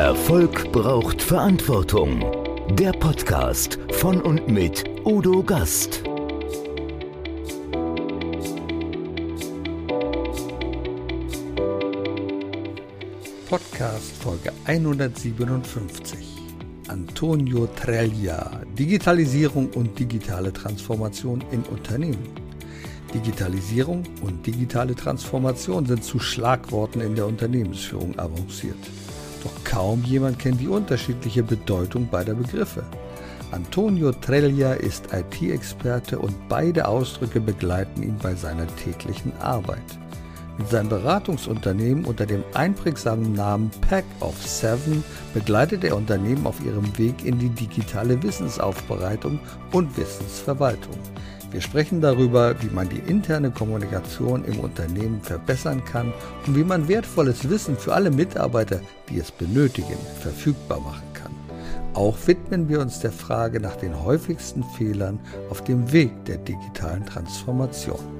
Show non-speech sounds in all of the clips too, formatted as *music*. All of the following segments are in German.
Erfolg braucht Verantwortung. Der Podcast von und mit Udo Gast. Podcast Folge 157. Antonio Treglia, Digitalisierung und digitale Transformation in Unternehmen. Digitalisierung und digitale Transformation sind zu Schlagworten in der Unternehmensführung avanciert. Kaum jemand kennt die unterschiedliche Bedeutung beider Begriffe. Antonio Treglia ist IT-Experte und beide Ausdrücke begleiten ihn bei seiner täglichen Arbeit. Mit seinem Beratungsunternehmen unter dem einprägsamen Namen Pack of Seven begleitet er Unternehmen auf ihrem Weg in die digitale Wissensaufbereitung und Wissensverwaltung. Wir sprechen darüber, wie man die interne Kommunikation im Unternehmen verbessern kann und wie man wertvolles Wissen für alle Mitarbeiter, die es benötigen, verfügbar machen kann. Auch widmen wir uns der Frage nach den häufigsten Fehlern auf dem Weg der digitalen Transformation.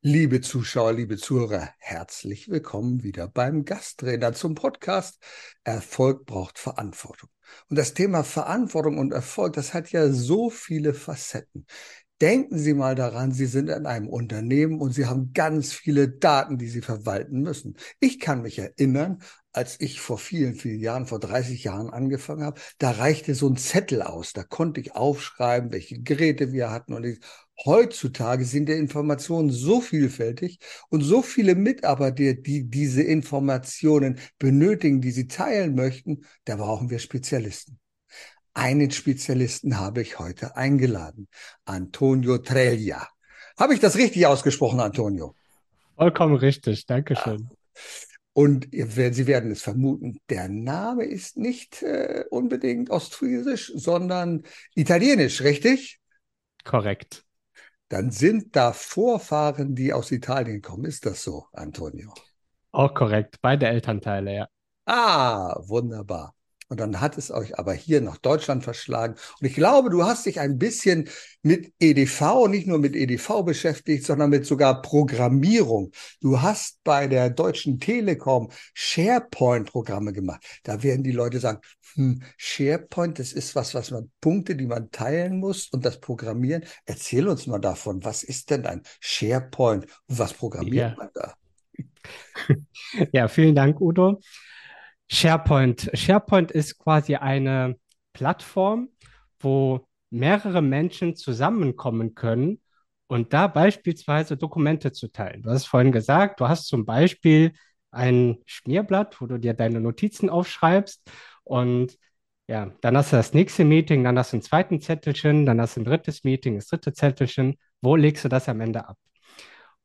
Liebe Zuschauer, liebe Zuhörer, herzlich willkommen wieder beim Gasttrainer zum Podcast Erfolg braucht Verantwortung. Und das Thema Verantwortung und Erfolg, das hat ja so viele Facetten. Denken Sie mal daran, Sie sind in einem Unternehmen und Sie haben ganz viele Daten, die Sie verwalten müssen. Ich kann mich erinnern, als ich vor vielen, vielen Jahren, vor 30 Jahren angefangen habe, da reichte so ein Zettel aus. Da konnte ich aufschreiben, welche Geräte wir hatten. Und ich, heutzutage sind die Informationen so vielfältig und so viele Mitarbeiter, die diese Informationen benötigen, die sie teilen möchten, da brauchen wir Spezialisten. Einen Spezialisten habe ich heute eingeladen, Antonio Treglia. Habe ich das richtig ausgesprochen, Antonio? Vollkommen richtig, Dankeschön. Und Sie werden es vermuten, der Name ist nicht äh, unbedingt ostfriesisch, sondern italienisch, richtig? Korrekt. Dann sind da Vorfahren, die aus Italien kommen. Ist das so, Antonio? Auch korrekt. Beide Elternteile, ja. Ah, wunderbar. Und dann hat es euch aber hier nach Deutschland verschlagen. Und ich glaube, du hast dich ein bisschen mit EDV, nicht nur mit EDV beschäftigt, sondern mit sogar Programmierung. Du hast bei der Deutschen Telekom SharePoint-Programme gemacht. Da werden die Leute sagen, hm, SharePoint, das ist was, was man Punkte, die man teilen muss und das Programmieren. Erzähl uns mal davon. Was ist denn ein SharePoint und was programmiert ja. man da? *laughs* Ja, vielen Dank, Udo. SharePoint. SharePoint ist quasi eine Plattform, wo mehrere Menschen zusammenkommen können und da beispielsweise Dokumente zu teilen. Du hast vorhin gesagt, du hast zum Beispiel ein Schmierblatt, wo du dir deine Notizen aufschreibst und ja, dann hast du das nächste Meeting, dann hast du ein zweites Zettelchen, dann hast du ein drittes Meeting, das dritte Zettelchen. Wo legst du das am Ende ab?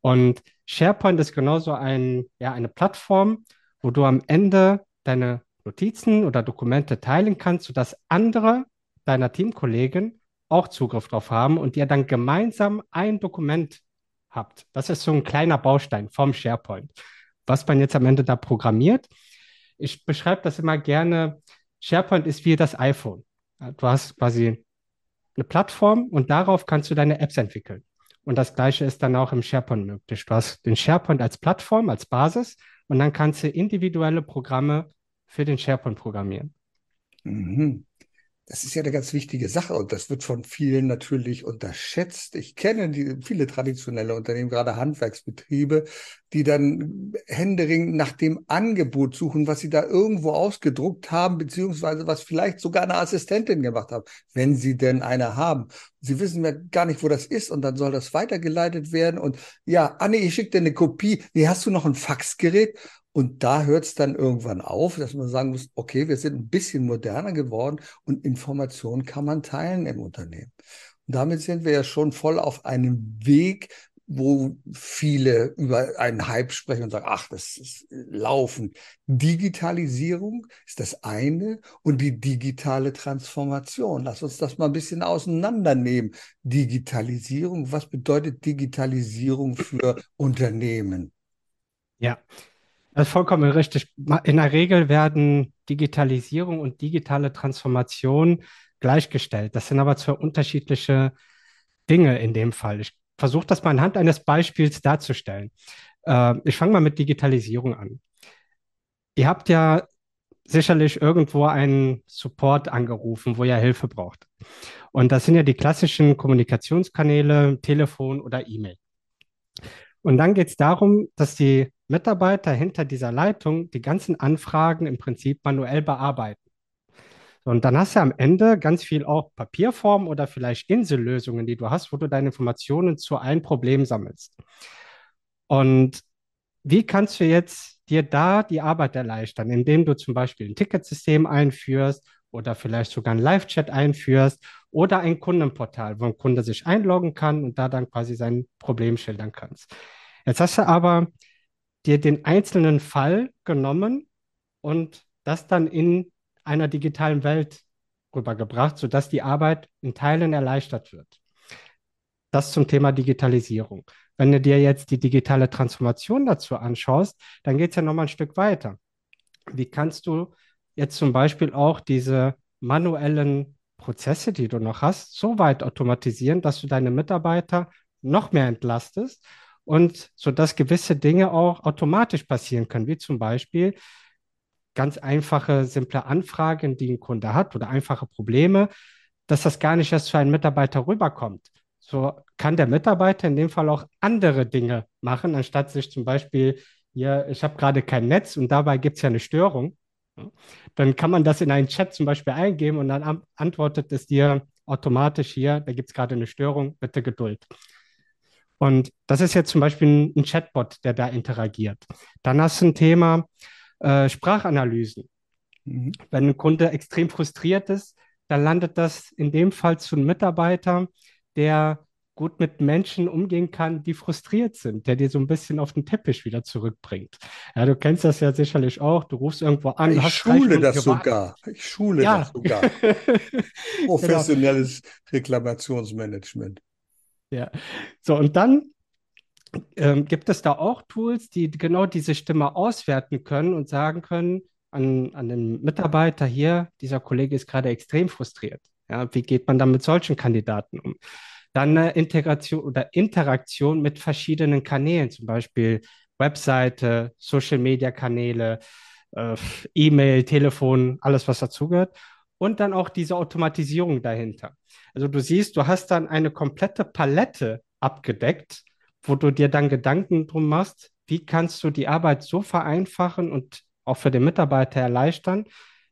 Und SharePoint ist genauso ein, ja, eine Plattform, wo du am Ende deine Notizen oder Dokumente teilen kannst, sodass andere deiner Teamkollegen auch Zugriff drauf haben und ihr dann gemeinsam ein Dokument habt. Das ist so ein kleiner Baustein vom SharePoint. Was man jetzt am Ende da programmiert, ich beschreibe das immer gerne, SharePoint ist wie das iPhone. Du hast quasi eine Plattform und darauf kannst du deine Apps entwickeln. Und das gleiche ist dann auch im SharePoint möglich. Du hast den SharePoint als Plattform, als Basis und dann kannst du individuelle Programme für den SharePoint programmieren. Mhm. Das ist ja eine ganz wichtige Sache und das wird von vielen natürlich unterschätzt. Ich kenne die, viele traditionelle Unternehmen, gerade Handwerksbetriebe, die dann händeringend nach dem Angebot suchen, was sie da irgendwo ausgedruckt haben, beziehungsweise was vielleicht sogar eine Assistentin gemacht hat, wenn sie denn eine haben. Sie wissen ja gar nicht, wo das ist und dann soll das weitergeleitet werden und ja, Anne, ich schicke dir eine Kopie. Nee, hast du noch ein Faxgerät? Und da hört es dann irgendwann auf, dass man sagen muss, okay, wir sind ein bisschen moderner geworden und Informationen kann man teilen im Unternehmen. Und damit sind wir ja schon voll auf einem Weg, wo viele über einen Hype sprechen und sagen, ach, das ist Laufen. Digitalisierung ist das eine und die digitale Transformation. Lass uns das mal ein bisschen auseinandernehmen. Digitalisierung, was bedeutet Digitalisierung für Unternehmen? Ja, das ist vollkommen richtig. In der Regel werden Digitalisierung und digitale Transformation gleichgestellt. Das sind aber zwei unterschiedliche Dinge in dem Fall. Ich versuche das mal anhand eines Beispiels darzustellen. Äh, ich fange mal mit Digitalisierung an. Ihr habt ja sicherlich irgendwo einen Support angerufen, wo ihr Hilfe braucht. Und das sind ja die klassischen Kommunikationskanäle, Telefon oder E-Mail. Und dann geht es darum, dass die Mitarbeiter hinter dieser Leitung die ganzen Anfragen im Prinzip manuell bearbeiten. Und dann hast du am Ende ganz viel auch Papierformen oder vielleicht Insellösungen, die du hast, wo du deine Informationen zu einem Problem sammelst. Und wie kannst du jetzt dir da die Arbeit erleichtern, indem du zum Beispiel ein Ticketsystem einführst oder vielleicht sogar ein Live-Chat einführst oder ein Kundenportal, wo ein Kunde sich einloggen kann und da dann quasi sein Problem schildern kannst. Jetzt hast du aber dir den einzelnen Fall genommen und das dann in einer digitalen Welt rübergebracht, sodass die Arbeit in Teilen erleichtert wird. Das zum Thema Digitalisierung. Wenn du dir jetzt die digitale Transformation dazu anschaust, dann geht es ja nochmal ein Stück weiter. Wie kannst du jetzt zum Beispiel auch diese manuellen Prozesse, die du noch hast, so weit automatisieren, dass du deine Mitarbeiter noch mehr entlastest und sodass gewisse Dinge auch automatisch passieren können, wie zum Beispiel ganz einfache, simple Anfragen, die ein Kunde hat oder einfache Probleme, dass das gar nicht erst zu einem Mitarbeiter rüberkommt. So kann der Mitarbeiter in dem Fall auch andere Dinge machen, anstatt sich zum Beispiel, hier, ich habe gerade kein Netz und dabei gibt es ja eine Störung. Dann kann man das in einen Chat zum Beispiel eingeben und dann antwortet es dir automatisch hier, da gibt es gerade eine Störung, bitte Geduld. Und das ist jetzt zum Beispiel ein, Chatbot, der da interagiert. Dann hast du ein Thema, äh, Sprachanalysen. Mhm. Wenn ein Kunde extrem frustriert ist, dann landet das in dem Fall zu einem Mitarbeiter, der gut mit Menschen umgehen kann, die frustriert sind, der dir so ein bisschen auf den Teppich wieder zurückbringt. Ja, du kennst das ja sicherlich auch. Du rufst irgendwo an. Ich schule das sogar. Ich schule ja. das sogar. *laughs* *laughs* Professionelles genau. Reklamationsmanagement. Ja. So, und dann ähm, gibt es da auch Tools, die genau diese Stimme auswerten können und sagen können an, an den Mitarbeiter hier, dieser Kollege ist gerade extrem frustriert. Ja, wie geht man dann mit solchen Kandidaten um? Dann eine Integration oder Interaktion mit verschiedenen Kanälen, zum Beispiel Webseite, Social Media Kanäle, äh, E-Mail, Telefon, alles, was dazugehört. Und dann auch diese Automatisierung dahinter. Also du siehst, du hast dann eine komplette Palette abgedeckt wo du dir dann Gedanken drum machst, wie kannst du die Arbeit so vereinfachen und auch für den Mitarbeiter erleichtern,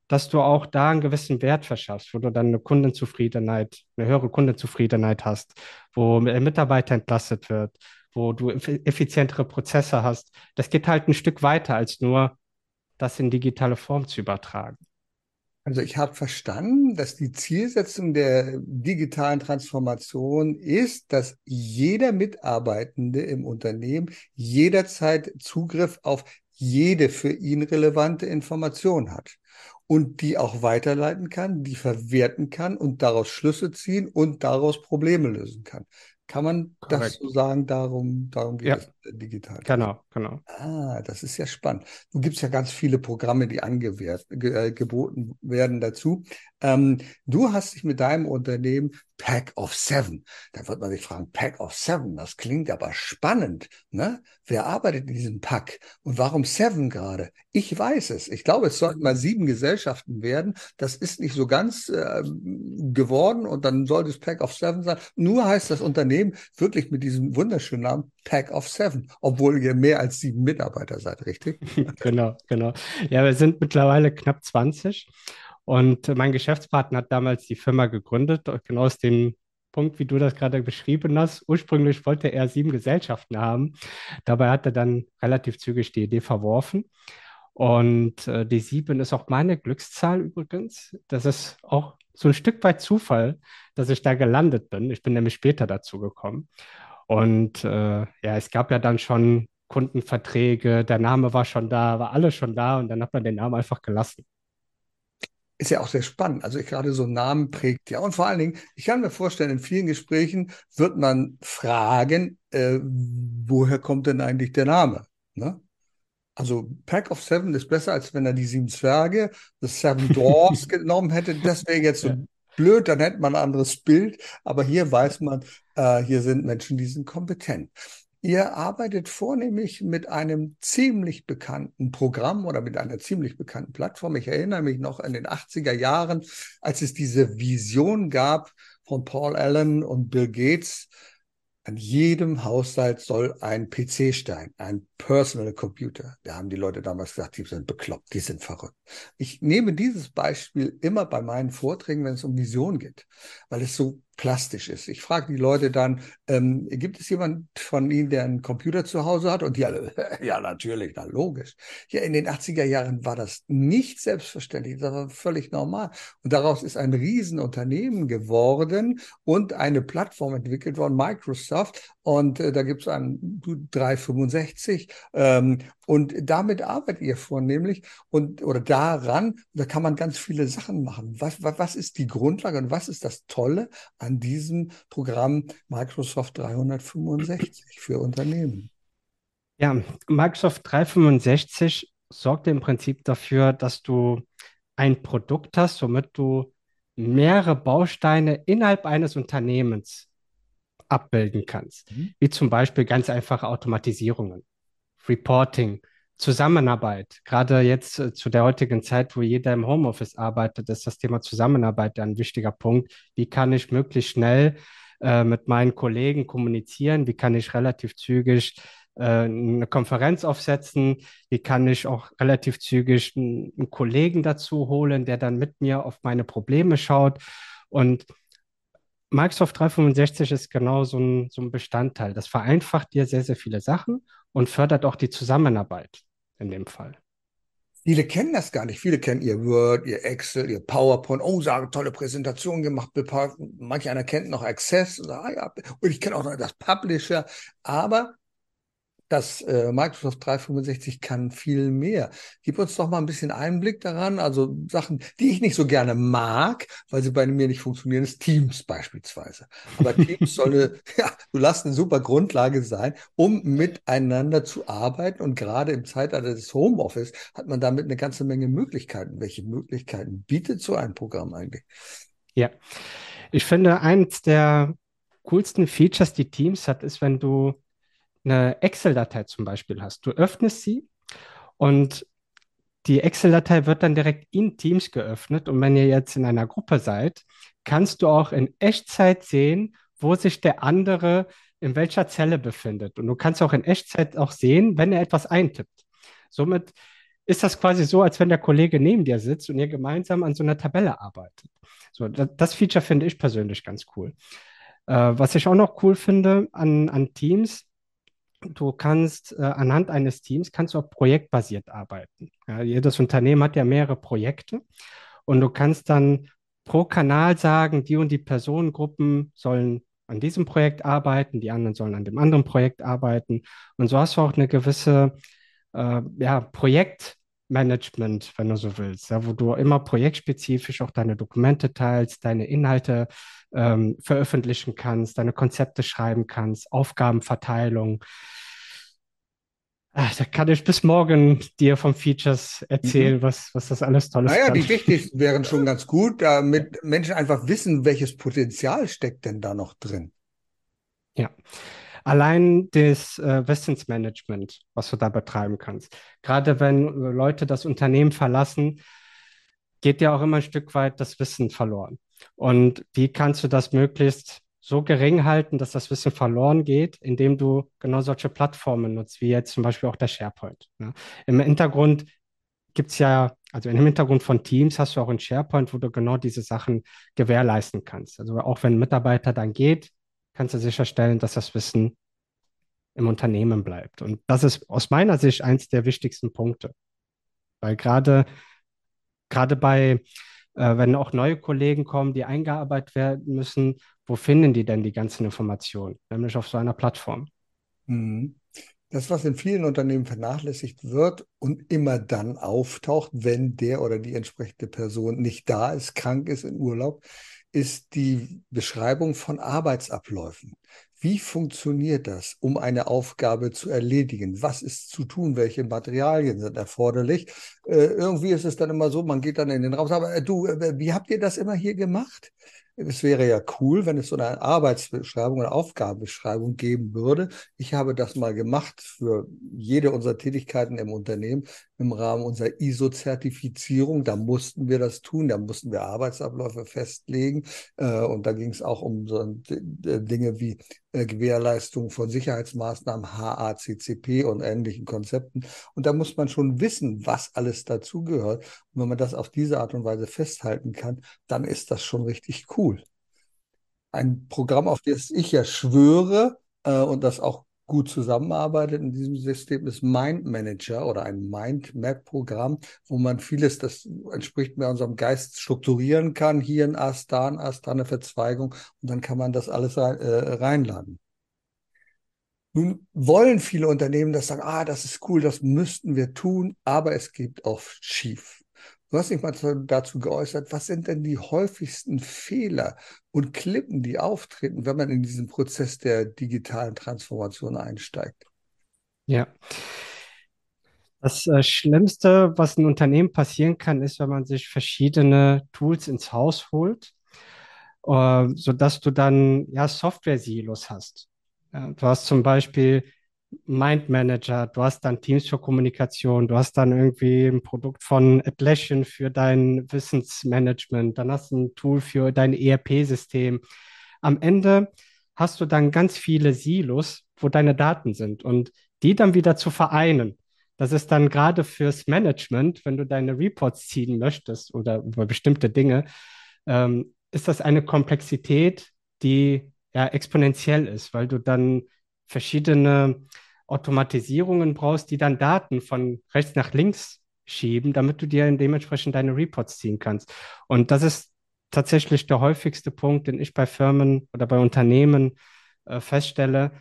dass du auch da einen gewissen Wert verschaffst, wo du dann eine Kundenzufriedenheit, eine höhere Kundenzufriedenheit hast, wo der Mitarbeiter entlastet wird, wo du effizientere Prozesse hast. Das geht halt ein Stück weiter, als nur das in digitale Form zu übertragen. Also ich habe verstanden, dass die Zielsetzung der digitalen Transformation ist, dass jeder Mitarbeitende im Unternehmen jederzeit Zugriff auf jede für ihn relevante Information hat und die auch weiterleiten kann, die verwerten kann und daraus Schlüsse ziehen und daraus Probleme lösen kann. Kann man Korrekt. das so sagen? Darum, darum geht ja. es digital. Genau, genau. Ah, das ist ja spannend. Du gibst ja ganz viele Programme, die angewährt, ge, äh, geboten werden dazu. Ähm, du hast dich mit deinem Unternehmen Pack of Seven. Da wird man sich fragen, Pack of Seven, das klingt aber spannend. Ne? Wer arbeitet in diesem Pack? Und warum Seven gerade? Ich weiß es. Ich glaube, es sollten mal sieben Gesellschaften werden. Das ist nicht so ganz äh, geworden und dann sollte es Pack of Seven sein. Nur heißt das Unternehmen wirklich mit diesem wunderschönen Namen Pack of Seven, obwohl ihr mehr als sieben Mitarbeiter seid, richtig? *laughs* genau, genau. Ja, wir sind mittlerweile knapp 20 und mein Geschäftspartner hat damals die Firma gegründet, genau aus dem Punkt, wie du das gerade beschrieben hast. Ursprünglich wollte er sieben Gesellschaften haben. Dabei hat er dann relativ zügig die Idee verworfen. Und äh, die sieben ist auch meine Glückszahl übrigens. Das ist auch so ein Stück weit Zufall, dass ich da gelandet bin. Ich bin nämlich später dazu gekommen. Und äh, ja, es gab ja dann schon Kundenverträge, der Name war schon da, war alles schon da und dann hat man den Namen einfach gelassen. Ist ja auch sehr spannend. Also ich gerade so Namen prägt ja. Und vor allen Dingen, ich kann mir vorstellen, in vielen Gesprächen wird man fragen, äh, woher kommt denn eigentlich der Name? Ne? Also Pack of Seven ist besser, als wenn er die sieben Zwerge, The Seven *laughs* Dwarfs genommen hätte. Das wäre jetzt so ja. Blöd, dann hätte man ein anderes Bild. Aber hier weiß man, äh, hier sind Menschen, die sind kompetent. Ihr arbeitet vornehmlich mit einem ziemlich bekannten Programm oder mit einer ziemlich bekannten Plattform. Ich erinnere mich noch an den 80er Jahren, als es diese Vision gab von Paul Allen und Bill Gates, an jedem Haushalt soll ein PC stehen, ein Personal Computer. Da haben die Leute damals gesagt, die sind bekloppt, die sind verrückt. Ich nehme dieses Beispiel immer bei meinen Vorträgen, wenn es um Vision geht, weil es so plastisch ist. Ich frage die Leute dann, ähm, gibt es jemand von Ihnen, der einen Computer zu Hause hat? Und die alle, *laughs* ja, natürlich, na logisch. Ja, in den 80er Jahren war das nicht selbstverständlich, das war völlig normal. Und daraus ist ein Riesenunternehmen geworden und eine Plattform entwickelt worden, Microsoft. Und äh, da gibt es einen 365 ähm, und damit arbeitet ihr vornehmlich und oder daran, da kann man ganz viele Sachen machen. Was, was, was ist die Grundlage und was ist das Tolle an diesem Programm Microsoft 365 für Unternehmen? Ja, Microsoft 365 sorgt im Prinzip dafür, dass du ein Produkt hast, womit du mehrere Bausteine innerhalb eines Unternehmens abbilden kannst, mhm. wie zum Beispiel ganz einfache Automatisierungen. Reporting, Zusammenarbeit. Gerade jetzt äh, zu der heutigen Zeit, wo jeder im Homeoffice arbeitet, ist das Thema Zusammenarbeit ein wichtiger Punkt. Wie kann ich möglichst schnell äh, mit meinen Kollegen kommunizieren? Wie kann ich relativ zügig äh, eine Konferenz aufsetzen? Wie kann ich auch relativ zügig einen, einen Kollegen dazu holen, der dann mit mir auf meine Probleme schaut? Und Microsoft 365 ist genau so ein, so ein Bestandteil. Das vereinfacht dir sehr, sehr viele Sachen und fördert auch die Zusammenarbeit in dem Fall. Viele kennen das gar nicht. Viele kennen ihr Word, ihr Excel, ihr PowerPoint. Oh, sagen, tolle Präsentation gemacht. Manche einer kennt noch Access. Und ich kenne auch noch das Publisher. Aber das äh, Microsoft 365 kann viel mehr. Gib uns doch mal ein bisschen Einblick daran. Also Sachen, die ich nicht so gerne mag, weil sie bei mir nicht funktionieren, ist Teams beispielsweise. Aber Teams soll *laughs* ja, du lass eine super Grundlage sein, um miteinander zu arbeiten. Und gerade im Zeitalter des Homeoffice hat man damit eine ganze Menge Möglichkeiten. Welche Möglichkeiten bietet so ein Programm eigentlich? Ja, ich finde, eins der coolsten Features, die Teams hat, ist, wenn du eine Excel-Datei zum Beispiel hast. Du öffnest sie und die Excel-Datei wird dann direkt in Teams geöffnet. Und wenn ihr jetzt in einer Gruppe seid, kannst du auch in Echtzeit sehen, wo sich der andere in welcher Zelle befindet. Und du kannst auch in Echtzeit auch sehen, wenn er etwas eintippt. Somit ist das quasi so, als wenn der Kollege neben dir sitzt und ihr gemeinsam an so einer Tabelle arbeitet. So, das Feature finde ich persönlich ganz cool. Äh, was ich auch noch cool finde an, an Teams, du kannst äh, anhand eines Teams kannst du auch projektbasiert arbeiten. Ja, jedes Unternehmen hat ja mehrere Projekte und du kannst dann pro Kanal sagen, die und die Personengruppen sollen an diesem Projekt arbeiten, die anderen sollen an dem anderen Projekt arbeiten. Und so hast du auch eine gewisse äh, ja, Projektmanagement, wenn du so willst, ja, wo du immer projektspezifisch auch deine Dokumente teilst, deine Inhalte ähm, veröffentlichen kannst, deine Konzepte schreiben kannst, Aufgabenverteilung. Ach, da kann ich bis morgen dir von Features erzählen, mhm. was, was das alles Tolles naja, kann. die wichtigsten *laughs* wären schon ganz gut, damit Menschen einfach wissen, welches Potenzial steckt denn da noch drin. Ja, allein das äh, Wissensmanagement, was du da betreiben kannst. Gerade wenn Leute das Unternehmen verlassen, geht ja auch immer ein Stück weit das Wissen verloren. Und wie kannst du das möglichst so gering halten, dass das Wissen verloren geht, indem du genau solche Plattformen nutzt, wie jetzt zum Beispiel auch der SharePoint. Ne? Im Hintergrund gibt es ja, also im Hintergrund von Teams hast du auch ein SharePoint, wo du genau diese Sachen gewährleisten kannst. Also auch wenn ein Mitarbeiter dann geht, kannst du sicherstellen, dass das Wissen im Unternehmen bleibt. Und das ist aus meiner Sicht eins der wichtigsten Punkte. Weil gerade, gerade bei äh, wenn auch neue Kollegen kommen, die eingearbeitet werden müssen, wo finden die denn die ganzen Informationen? Nämlich auf so einer Plattform. Mhm. Das, was in vielen Unternehmen vernachlässigt wird und immer dann auftaucht, wenn der oder die entsprechende Person nicht da ist, krank ist, in Urlaub, ist die Beschreibung von Arbeitsabläufen. Wie funktioniert das, um eine Aufgabe zu erledigen? Was ist zu tun? Welche Materialien sind erforderlich? Äh, irgendwie ist es dann immer so, man geht dann in den Raum, aber äh, du, äh, wie habt ihr das immer hier gemacht? es wäre ja cool, wenn es so eine Arbeitsbeschreibung oder Aufgabenbeschreibung geben würde. Ich habe das mal gemacht für jede unserer Tätigkeiten im Unternehmen im Rahmen unserer ISO-Zertifizierung. Da mussten wir das tun, da mussten wir Arbeitsabläufe festlegen. Äh, und da ging es auch um so Dinge wie äh, Gewährleistung von Sicherheitsmaßnahmen, HACCP und ähnlichen Konzepten. Und da muss man schon wissen, was alles dazugehört. Und wenn man das auf diese Art und Weise festhalten kann, dann ist das schon richtig cool. Ein Programm, auf das ich ja schwöre äh, und das auch gut zusammenarbeitet in diesem System ist Mind Manager oder ein Mind Map Programm, wo man vieles, das entspricht mehr unserem Geist, strukturieren kann. Hier ein Ast, da ein Ast, da eine Verzweigung und dann kann man das alles rein, äh, reinladen. Nun wollen viele Unternehmen das sagen, ah, das ist cool, das müssten wir tun, aber es geht oft schief. Du hast dich mal dazu geäußert, was sind denn die häufigsten Fehler und Klippen, die auftreten, wenn man in diesen Prozess der digitalen Transformation einsteigt? Ja. Das äh, Schlimmste, was ein Unternehmen passieren kann, ist, wenn man sich verschiedene Tools ins Haus holt, äh, sodass du dann ja Software-Silos hast. Du hast zum Beispiel Mind Manager, du hast dann Teams für Kommunikation, du hast dann irgendwie ein Produkt von Atlassian für dein Wissensmanagement, dann hast du ein Tool für dein ERP-System. Am Ende hast du dann ganz viele Silos, wo deine Daten sind und die dann wieder zu vereinen. Das ist dann gerade fürs Management, wenn du deine Reports ziehen möchtest oder über bestimmte Dinge, ähm, ist das eine Komplexität, die ja exponentiell ist, weil du dann verschiedene Automatisierungen brauchst, die dann Daten von rechts nach links schieben, damit du dir dementsprechend deine Reports ziehen kannst. Und das ist tatsächlich der häufigste Punkt, den ich bei Firmen oder bei Unternehmen äh, feststelle.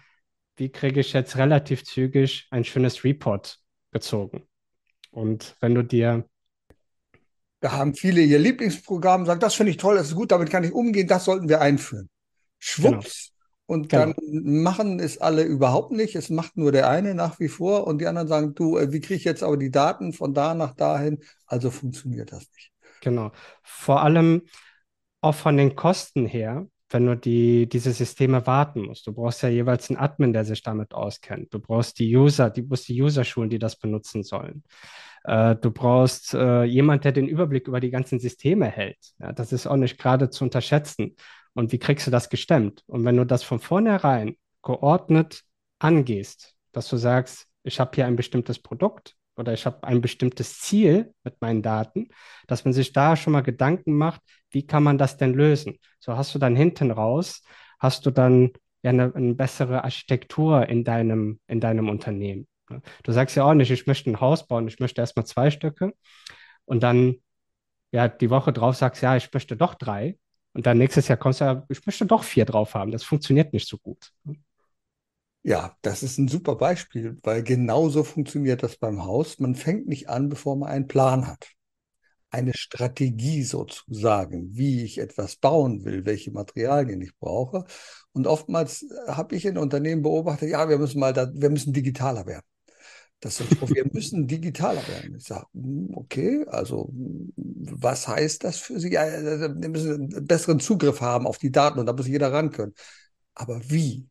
Wie kriege ich jetzt relativ zügig ein schönes Report gezogen? Und wenn du dir da haben viele ihr Lieblingsprogramm, sagen, das finde ich toll, das ist gut, damit kann ich umgehen, das sollten wir einführen. Schwupps, und genau. dann machen es alle überhaupt nicht. Es macht nur der eine nach wie vor und die anderen sagen, du, äh, wie kriege ich jetzt aber die Daten von da nach dahin? Also funktioniert das nicht. Genau. Vor allem auch von den Kosten her, wenn du die, diese Systeme warten musst. Du brauchst ja jeweils einen Admin, der sich damit auskennt. Du brauchst die User, die musst die User schulen, die das benutzen sollen. Äh, du brauchst äh, jemand, der den Überblick über die ganzen Systeme hält. Ja, das ist auch nicht gerade zu unterschätzen. Und wie kriegst du das gestemmt? Und wenn du das von vornherein geordnet angehst, dass du sagst, ich habe hier ein bestimmtes Produkt oder ich habe ein bestimmtes Ziel mit meinen Daten, dass man sich da schon mal Gedanken macht, wie kann man das denn lösen? So hast du dann hinten raus, hast du dann ja eine, eine bessere Architektur in deinem, in deinem Unternehmen. Du sagst ja auch nicht, ich möchte ein Haus bauen, ich möchte erstmal zwei Stücke und dann ja die Woche drauf sagst, ja, ich möchte doch drei und dann nächstes Jahr kommst du ja, ich möchte doch vier drauf haben. Das funktioniert nicht so gut. Ja, das ist ein super Beispiel, weil genauso funktioniert das beim Haus. Man fängt nicht an, bevor man einen Plan hat. Eine Strategie sozusagen, wie ich etwas bauen will, welche Materialien ich brauche. Und oftmals habe ich in Unternehmen beobachtet, ja, wir müssen mal, da, wir müssen digitaler werden. Das Spruch, wir müssen digitaler werden. Ich sage, hm, okay, also was heißt das für Sie? Ja, wir müssen einen besseren Zugriff haben auf die Daten und da muss jeder ran können. Aber wie?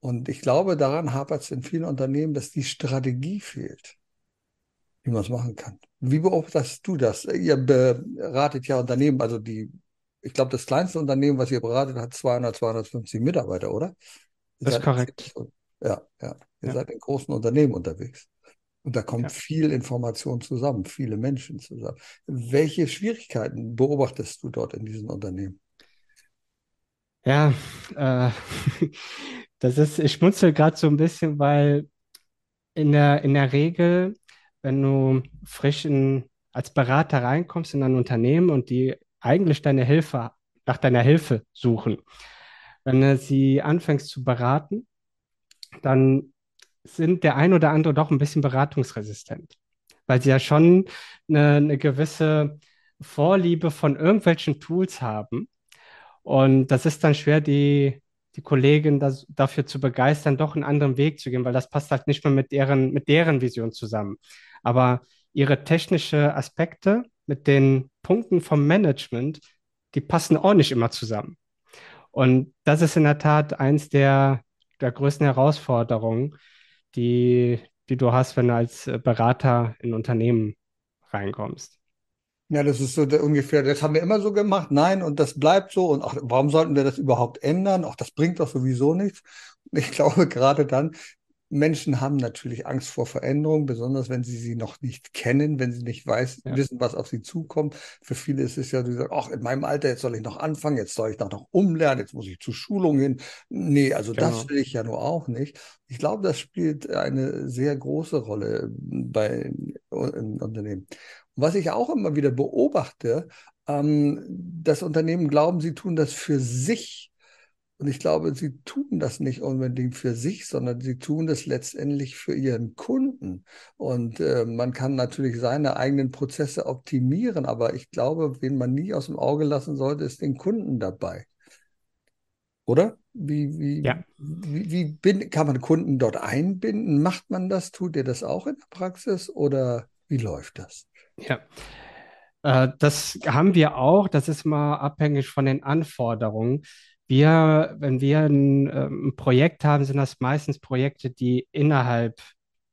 Und ich glaube, daran hapert es in vielen Unternehmen, dass die Strategie fehlt, wie man es machen kann. Wie beobachtest du das? Ihr beratet ja Unternehmen, also die, ich glaube, das kleinste Unternehmen, was ihr beratet, hat 200, 250 Mitarbeiter, oder? Das ist korrekt. Ja, ja. Ihr ja. seid in großen Unternehmen unterwegs. Und da kommt ja. viel Information zusammen, viele Menschen zusammen. Welche Schwierigkeiten beobachtest du dort in diesen Unternehmen? Ja, äh, *laughs* das ist, ich schmunzel gerade so ein bisschen, weil in der, in der Regel, wenn du frisch in, als Berater reinkommst in ein Unternehmen und die eigentlich deine Hilfe, nach deiner Hilfe suchen, wenn du sie anfängst zu beraten, dann sind der ein oder andere doch ein bisschen beratungsresistent, weil sie ja schon eine, eine gewisse Vorliebe von irgendwelchen Tools haben. Und das ist dann schwer, die, die Kollegin das, dafür zu begeistern, doch einen anderen Weg zu gehen, weil das passt halt nicht mehr mit deren, mit deren Vision zusammen. Aber ihre technische Aspekte mit den Punkten vom Management, die passen auch nicht immer zusammen. Und das ist in der Tat eins der, der größten Herausforderungen, die, die du hast, wenn du als Berater in Unternehmen reinkommst. Ja, das ist so ungefähr, das haben wir immer so gemacht, nein, und das bleibt so. Und auch, warum sollten wir das überhaupt ändern? Auch das bringt doch sowieso nichts. Ich *laughs* glaube, gerade dann, Menschen haben natürlich Angst vor Veränderung, besonders wenn sie sie noch nicht kennen, wenn sie nicht weiß, ja. wissen, was auf sie zukommt. Für viele ist es ja, die sagen, ach, in meinem Alter, jetzt soll ich noch anfangen, jetzt soll ich noch, noch umlernen, jetzt muss ich zur Schulung hin. Nee, also genau. das will ich ja nur auch nicht. Ich glaube, das spielt eine sehr große Rolle bei im Unternehmen. Und was ich auch immer wieder beobachte, ähm, dass Unternehmen glauben, sie tun das für sich und ich glaube, sie tun das nicht unbedingt für sich, sondern sie tun das letztendlich für ihren Kunden. Und äh, man kann natürlich seine eigenen Prozesse optimieren, aber ich glaube, wen man nie aus dem Auge lassen sollte, ist den Kunden dabei. Oder? Wie, wie, ja. wie, wie bin, kann man Kunden dort einbinden? Macht man das? Tut ihr das auch in der Praxis oder wie läuft das? Ja, äh, das haben wir auch. Das ist mal abhängig von den Anforderungen. Wir, wenn wir ein, ähm, ein Projekt haben, sind das meistens Projekte, die innerhalb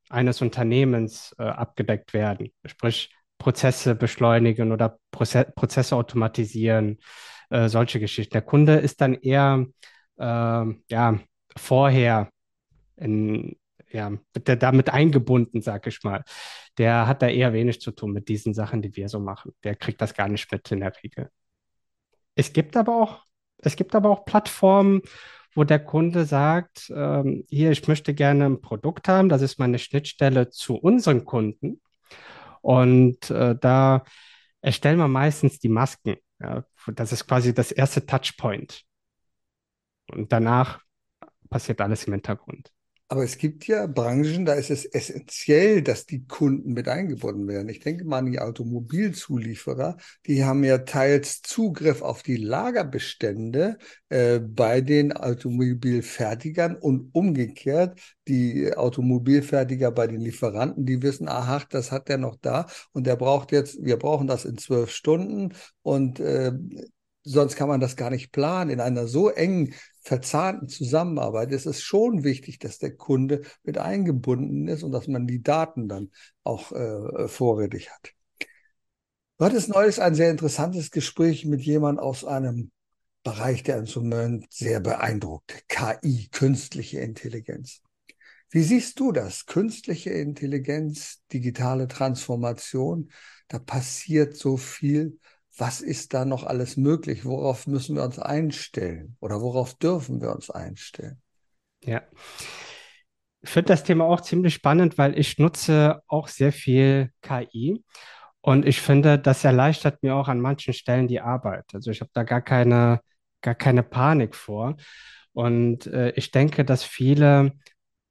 eines Unternehmens äh, abgedeckt werden. Sprich, Prozesse beschleunigen oder Proze Prozesse automatisieren, äh, solche Geschichten. Der Kunde ist dann eher äh, ja, vorher in, ja, damit eingebunden, sag ich mal. Der hat da eher wenig zu tun mit diesen Sachen, die wir so machen. Der kriegt das gar nicht mit in der Regel. Es gibt aber auch es gibt aber auch Plattformen, wo der Kunde sagt, ähm, hier, ich möchte gerne ein Produkt haben, das ist meine Schnittstelle zu unseren Kunden. Und äh, da erstellen wir meistens die Masken. Ja, das ist quasi das erste Touchpoint. Und danach passiert alles im Hintergrund. Aber es gibt ja Branchen, da ist es essentiell, dass die Kunden mit eingebunden werden. Ich denke mal an die Automobilzulieferer, die haben ja teils Zugriff auf die Lagerbestände äh, bei den Automobilfertigern und umgekehrt die Automobilfertiger bei den Lieferanten, die wissen, aha, das hat der noch da und der braucht jetzt, wir brauchen das in zwölf Stunden und äh, sonst kann man das gar nicht planen. In einer so engen, verzahnten Zusammenarbeit ist es schon wichtig, dass der Kunde mit eingebunden ist und dass man die Daten dann auch äh, vorrätig hat. Du hattest neulich ein sehr interessantes Gespräch mit jemandem aus einem Bereich, der uns im Moment sehr beeindruckt. KI, künstliche Intelligenz. Wie siehst du das? Künstliche Intelligenz, digitale Transformation, da passiert so viel was ist da noch alles möglich? Worauf müssen wir uns einstellen? Oder worauf dürfen wir uns einstellen? Ja. Ich finde das Thema auch ziemlich spannend, weil ich nutze auch sehr viel KI. Und ich finde, das erleichtert mir auch an manchen Stellen die Arbeit. Also ich habe da gar keine, gar keine Panik vor. Und äh, ich denke, dass viele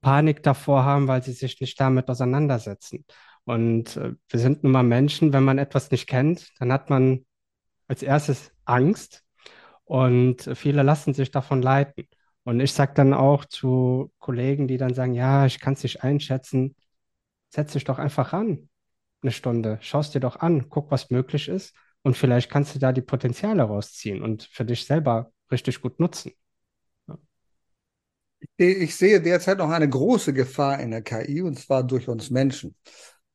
Panik davor haben, weil sie sich nicht damit auseinandersetzen. Und äh, wir sind nun mal Menschen, wenn man etwas nicht kennt, dann hat man als erstes Angst und viele lassen sich davon leiten. Und ich sage dann auch zu Kollegen, die dann sagen, ja, ich kann es nicht einschätzen, setz dich doch einfach ran, eine Stunde, schaust dir doch an, guck, was möglich ist und vielleicht kannst du da die Potenziale rausziehen und für dich selber richtig gut nutzen. Ich sehe derzeit noch eine große Gefahr in der KI und zwar durch uns Menschen,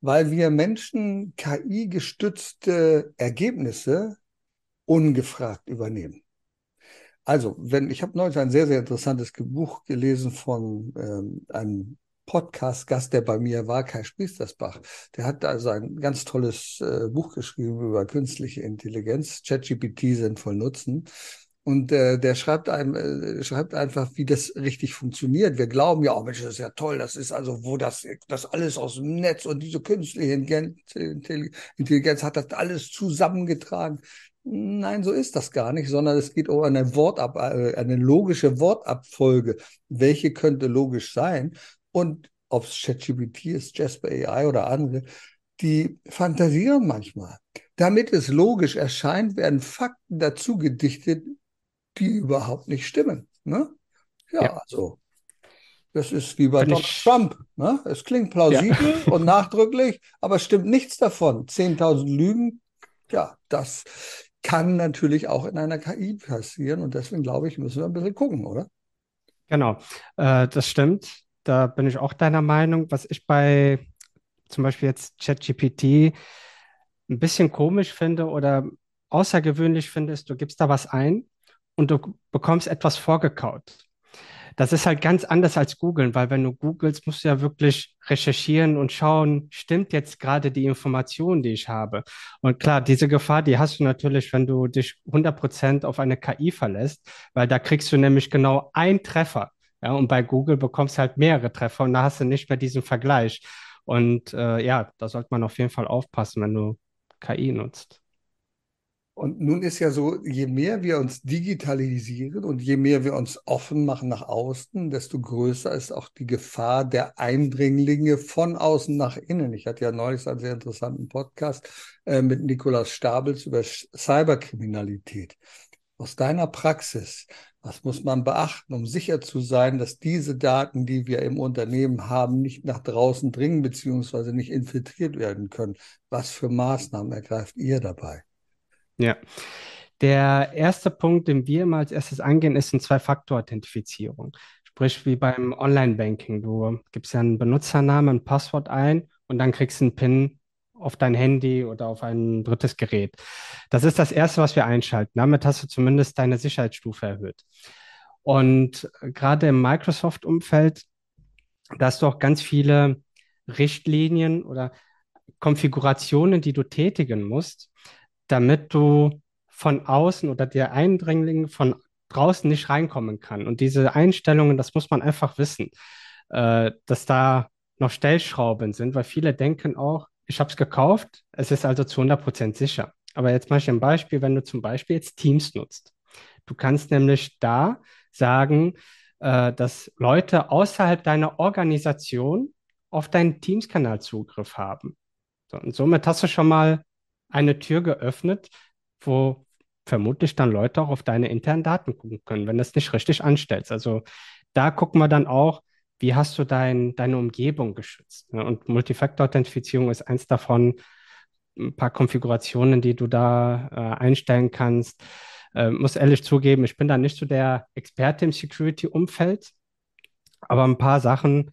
weil wir Menschen KI-gestützte Ergebnisse ungefragt übernehmen. Also, wenn ich habe neulich ein sehr, sehr interessantes Buch gelesen von ähm, einem Podcast-Gast, der bei mir war, Kai Spriestersbach. Der hat also ein ganz tolles äh, Buch geschrieben über künstliche Intelligenz, ChatGPT sinnvoll nutzen. Und äh, der schreibt einem, äh, schreibt einfach, wie das richtig funktioniert. Wir glauben ja, oh Mensch, das ist ja toll, das ist also, wo das, das alles aus dem Netz und diese künstliche Intelligenz hat das alles zusammengetragen. Nein, so ist das gar nicht, sondern es geht um eine Wortab äh, eine logische Wortabfolge. Welche könnte logisch sein? Und ob es ChatGPT ist, Jasper AI oder andere, die fantasieren manchmal. Damit es logisch erscheint, werden Fakten dazu gedichtet, die überhaupt nicht stimmen. Ne? Ja, ja, also das ist wie bei Donald Trump. Ne? Es klingt plausibel ja. und nachdrücklich, aber stimmt nichts davon. 10.000 Lügen, ja, das kann natürlich auch in einer KI passieren und deswegen glaube ich, müssen wir ein bisschen gucken, oder? Genau, äh, das stimmt. Da bin ich auch deiner Meinung. Was ich bei zum Beispiel jetzt ChatGPT ein bisschen komisch finde oder außergewöhnlich finde, ist, du gibst da was ein und du bekommst etwas vorgekaut. Das ist halt ganz anders als googeln, weil wenn du googelst, musst du ja wirklich recherchieren und schauen, stimmt jetzt gerade die Information, die ich habe. Und klar, diese Gefahr, die hast du natürlich, wenn du dich 100% auf eine KI verlässt, weil da kriegst du nämlich genau einen Treffer. Ja, und bei Google bekommst du halt mehrere Treffer und da hast du nicht mehr diesen Vergleich. Und äh, ja, da sollte man auf jeden Fall aufpassen, wenn du KI nutzt. Und nun ist ja so, je mehr wir uns digitalisieren und je mehr wir uns offen machen nach außen, desto größer ist auch die Gefahr der Eindringlinge von außen nach innen. Ich hatte ja neulich einen sehr interessanten Podcast äh, mit Nikolaus Stabels über Cyberkriminalität. Aus deiner Praxis, was muss man beachten, um sicher zu sein, dass diese Daten, die wir im Unternehmen haben, nicht nach draußen dringen bzw. nicht infiltriert werden können? Was für Maßnahmen ergreift ihr dabei? Ja. Der erste Punkt, den wir immer als erstes angehen, ist eine Zwei-Faktor-Authentifizierung. Sprich, wie beim Online-Banking. Du gibst ja einen Benutzernamen, ein Passwort ein und dann kriegst du einen PIN auf dein Handy oder auf ein drittes Gerät. Das ist das Erste, was wir einschalten. Damit hast du zumindest deine Sicherheitsstufe erhöht. Und gerade im Microsoft-Umfeld, da hast du auch ganz viele Richtlinien oder Konfigurationen, die du tätigen musst, damit du von außen oder der Eindringling von draußen nicht reinkommen kann. Und diese Einstellungen, das muss man einfach wissen, äh, dass da noch Stellschrauben sind, weil viele denken auch, ich habe es gekauft, es ist also zu 100% sicher. Aber jetzt ich ein Beispiel, wenn du zum Beispiel jetzt Teams nutzt. Du kannst nämlich da sagen, äh, dass Leute außerhalb deiner Organisation auf deinen Teams-Kanal Zugriff haben. So, und somit hast du schon mal eine Tür geöffnet, wo vermutlich dann Leute auch auf deine internen Daten gucken können, wenn du es nicht richtig anstellst. Also da gucken wir dann auch, wie hast du dein, deine Umgebung geschützt. Ne? Und Multifactor-Authentifizierung ist eins davon, ein paar Konfigurationen, die du da äh, einstellen kannst. Äh, muss ehrlich zugeben, ich bin da nicht so der Experte im Security-Umfeld, aber ein paar Sachen,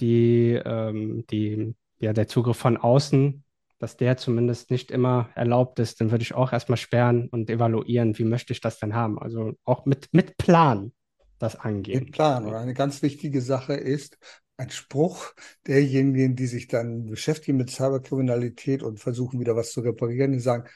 die, ähm, die ja der Zugriff von außen dass der zumindest nicht immer erlaubt ist, dann würde ich auch erstmal sperren und evaluieren, wie möchte ich das denn haben. Also auch mit, mit Plan das angehen. Mit Plan. Und eine ganz wichtige Sache ist, ein Spruch derjenigen, die sich dann beschäftigen mit Cyberkriminalität und versuchen wieder was zu reparieren, die sagen,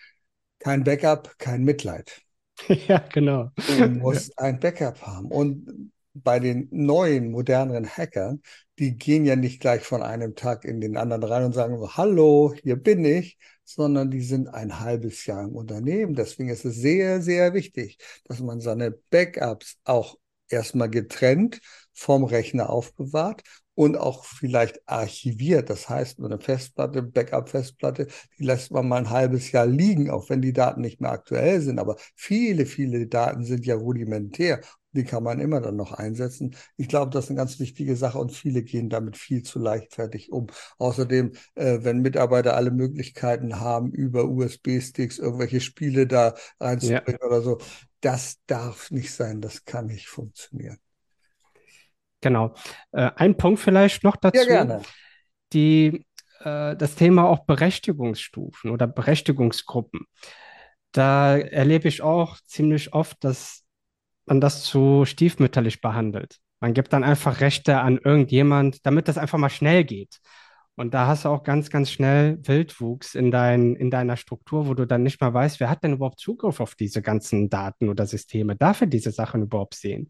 kein Backup, kein Mitleid. *laughs* Ja, genau. Du musst ein Backup haben. Und bei den neuen, moderneren Hackern, die gehen ja nicht gleich von einem Tag in den anderen rein und sagen, hallo, hier bin ich, sondern die sind ein halbes Jahr im Unternehmen. Deswegen ist es sehr, sehr wichtig, dass man seine Backups auch erstmal getrennt vom Rechner aufbewahrt und auch vielleicht archiviert. Das heißt, eine Festplatte, Backup-Festplatte, die lässt man mal ein halbes Jahr liegen, auch wenn die Daten nicht mehr aktuell sind. Aber viele, viele Daten sind ja rudimentär die kann man immer dann noch einsetzen. Ich glaube, das ist eine ganz wichtige Sache und viele gehen damit viel zu leichtfertig um. Außerdem, äh, wenn Mitarbeiter alle Möglichkeiten haben, über USB-Sticks irgendwelche Spiele da reinzubringen ja. oder so, das darf nicht sein, das kann nicht funktionieren. Genau. Äh, ein Punkt vielleicht noch dazu. Ja, gerne. Die, äh, das Thema auch Berechtigungsstufen oder Berechtigungsgruppen. Da erlebe ich auch ziemlich oft, dass man das zu stiefmütterlich behandelt. Man gibt dann einfach Rechte an irgendjemand, damit das einfach mal schnell geht. Und da hast du auch ganz, ganz schnell Wildwuchs in, dein, in deiner Struktur, wo du dann nicht mal weißt, wer hat denn überhaupt Zugriff auf diese ganzen Daten oder Systeme? Darf er diese Sachen überhaupt sehen?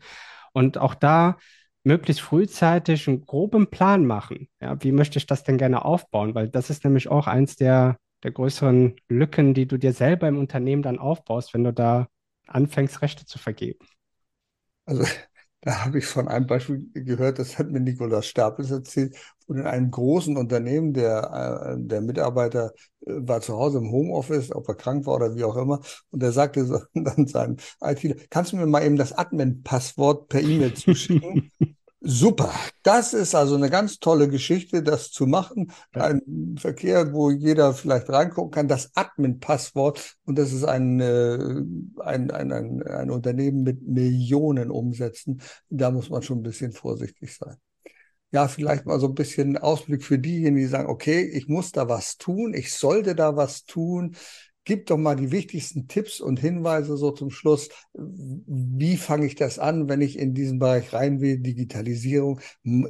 Und auch da möglichst frühzeitig einen groben Plan machen. Ja, wie möchte ich das denn gerne aufbauen? Weil das ist nämlich auch eins der, der größeren Lücken, die du dir selber im Unternehmen dann aufbaust, wenn du da anfängst, Rechte zu vergeben. Also *laughs* da habe ich von einem Beispiel gehört, das hat mir Nikolaus Stapels erzählt, von einem großen Unternehmen, der, äh, der Mitarbeiter äh, war zu Hause im Homeoffice, ob er krank war oder wie auch immer, und er sagte so, *laughs* dann seinem IT, kannst du mir mal eben das Admin-Passwort per E-Mail zuschicken? *laughs* Super. Das ist also eine ganz tolle Geschichte, das zu machen. Ein Verkehr, wo jeder vielleicht reingucken kann. Das Admin-Passwort. Und das ist ein, äh, ein, ein, ein, ein Unternehmen mit Millionen Umsätzen. Da muss man schon ein bisschen vorsichtig sein. Ja, vielleicht mal so ein bisschen Ausblick für diejenigen, die sagen, okay, ich muss da was tun. Ich sollte da was tun gib doch mal die wichtigsten Tipps und Hinweise so zum Schluss. Wie fange ich das an, wenn ich in diesen Bereich rein will, Digitalisierung?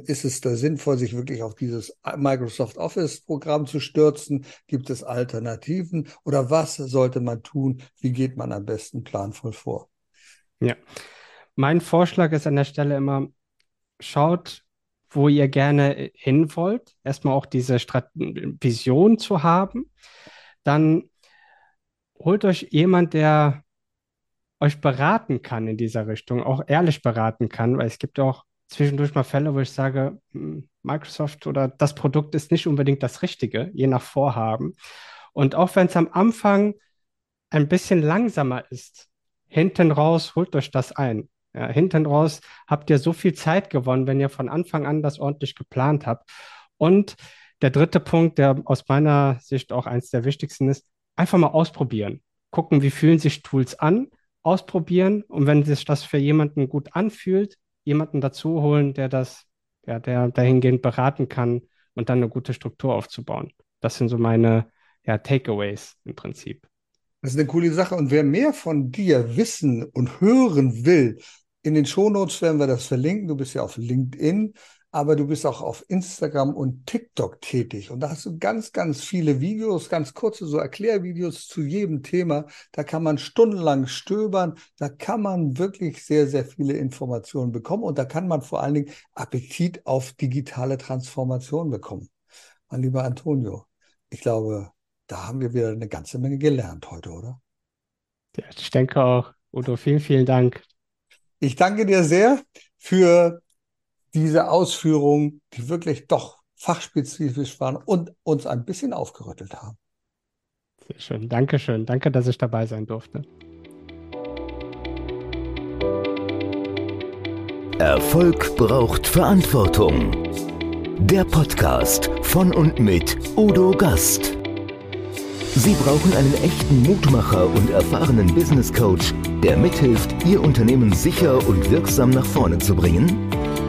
Ist es da sinnvoll, sich wirklich auf dieses Microsoft Office Programm zu stürzen? Gibt es Alternativen? Oder was sollte man tun? Wie geht man am besten planvoll vor? Ja, mein Vorschlag ist an der Stelle immer, schaut, wo ihr gerne hin wollt. Erstmal auch diese Strat Vision zu haben. Dann holt euch jemand, der euch beraten kann in dieser Richtung, auch ehrlich beraten kann, weil es gibt auch zwischendurch mal Fälle, wo ich sage, hm, Microsoft oder das Produkt ist nicht unbedingt das Richtige, je nach Vorhaben. Und auch wenn es am Anfang ein bisschen langsamer ist, hinten raus holt euch das ein. Ja, hinten raus habt ihr so viel Zeit gewonnen, wenn ihr von Anfang an das ordentlich geplant habt. Und der dritte Punkt, der aus meiner Sicht auch eins der wichtigsten ist, einfach mal ausprobieren. Gucken, wie fühlen sich Tools an, ausprobieren und wenn sich das für jemanden gut anfühlt, jemanden dazu holen, der das, ja, der dahingehend beraten kann und dann eine gute Struktur aufzubauen. Das sind so meine ja, Takeaways im Prinzip. Das ist eine coole Sache. Und wer mehr von dir wissen und hören will, in den Shownotes werden wir das verlinken. Du bist ja auf LinkedIn aber du bist auch auf Instagram und TikTok tätig. Und da hast du ganz, ganz viele Videos, ganz kurze so Erklärvideos zu jedem Thema. Da kann man stundenlang stöbern. Da kann man wirklich sehr, sehr viele Informationen bekommen. Und da kann man vor allen Dingen Appetit auf digitale Transformation bekommen. Mein lieber Antonio, ich glaube, da haben wir wieder eine ganze Menge gelernt heute, oder? Ja, ich denke auch. Udo, vielen, vielen Dank. Ich danke dir sehr für diese Ausführungen, die wirklich doch fachspezifisch waren und uns ein bisschen aufgerüttelt haben. Sehr schön. Dankeschön. Danke, dass ich dabei sein durfte. Erfolg braucht Verantwortung. Der Podcast von und mit Udo Gast. Sie brauchen einen echten Mutmacher und erfahrenen Business Coach, der mithilft, Ihr Unternehmen sicher und wirksam nach vorne zu bringen?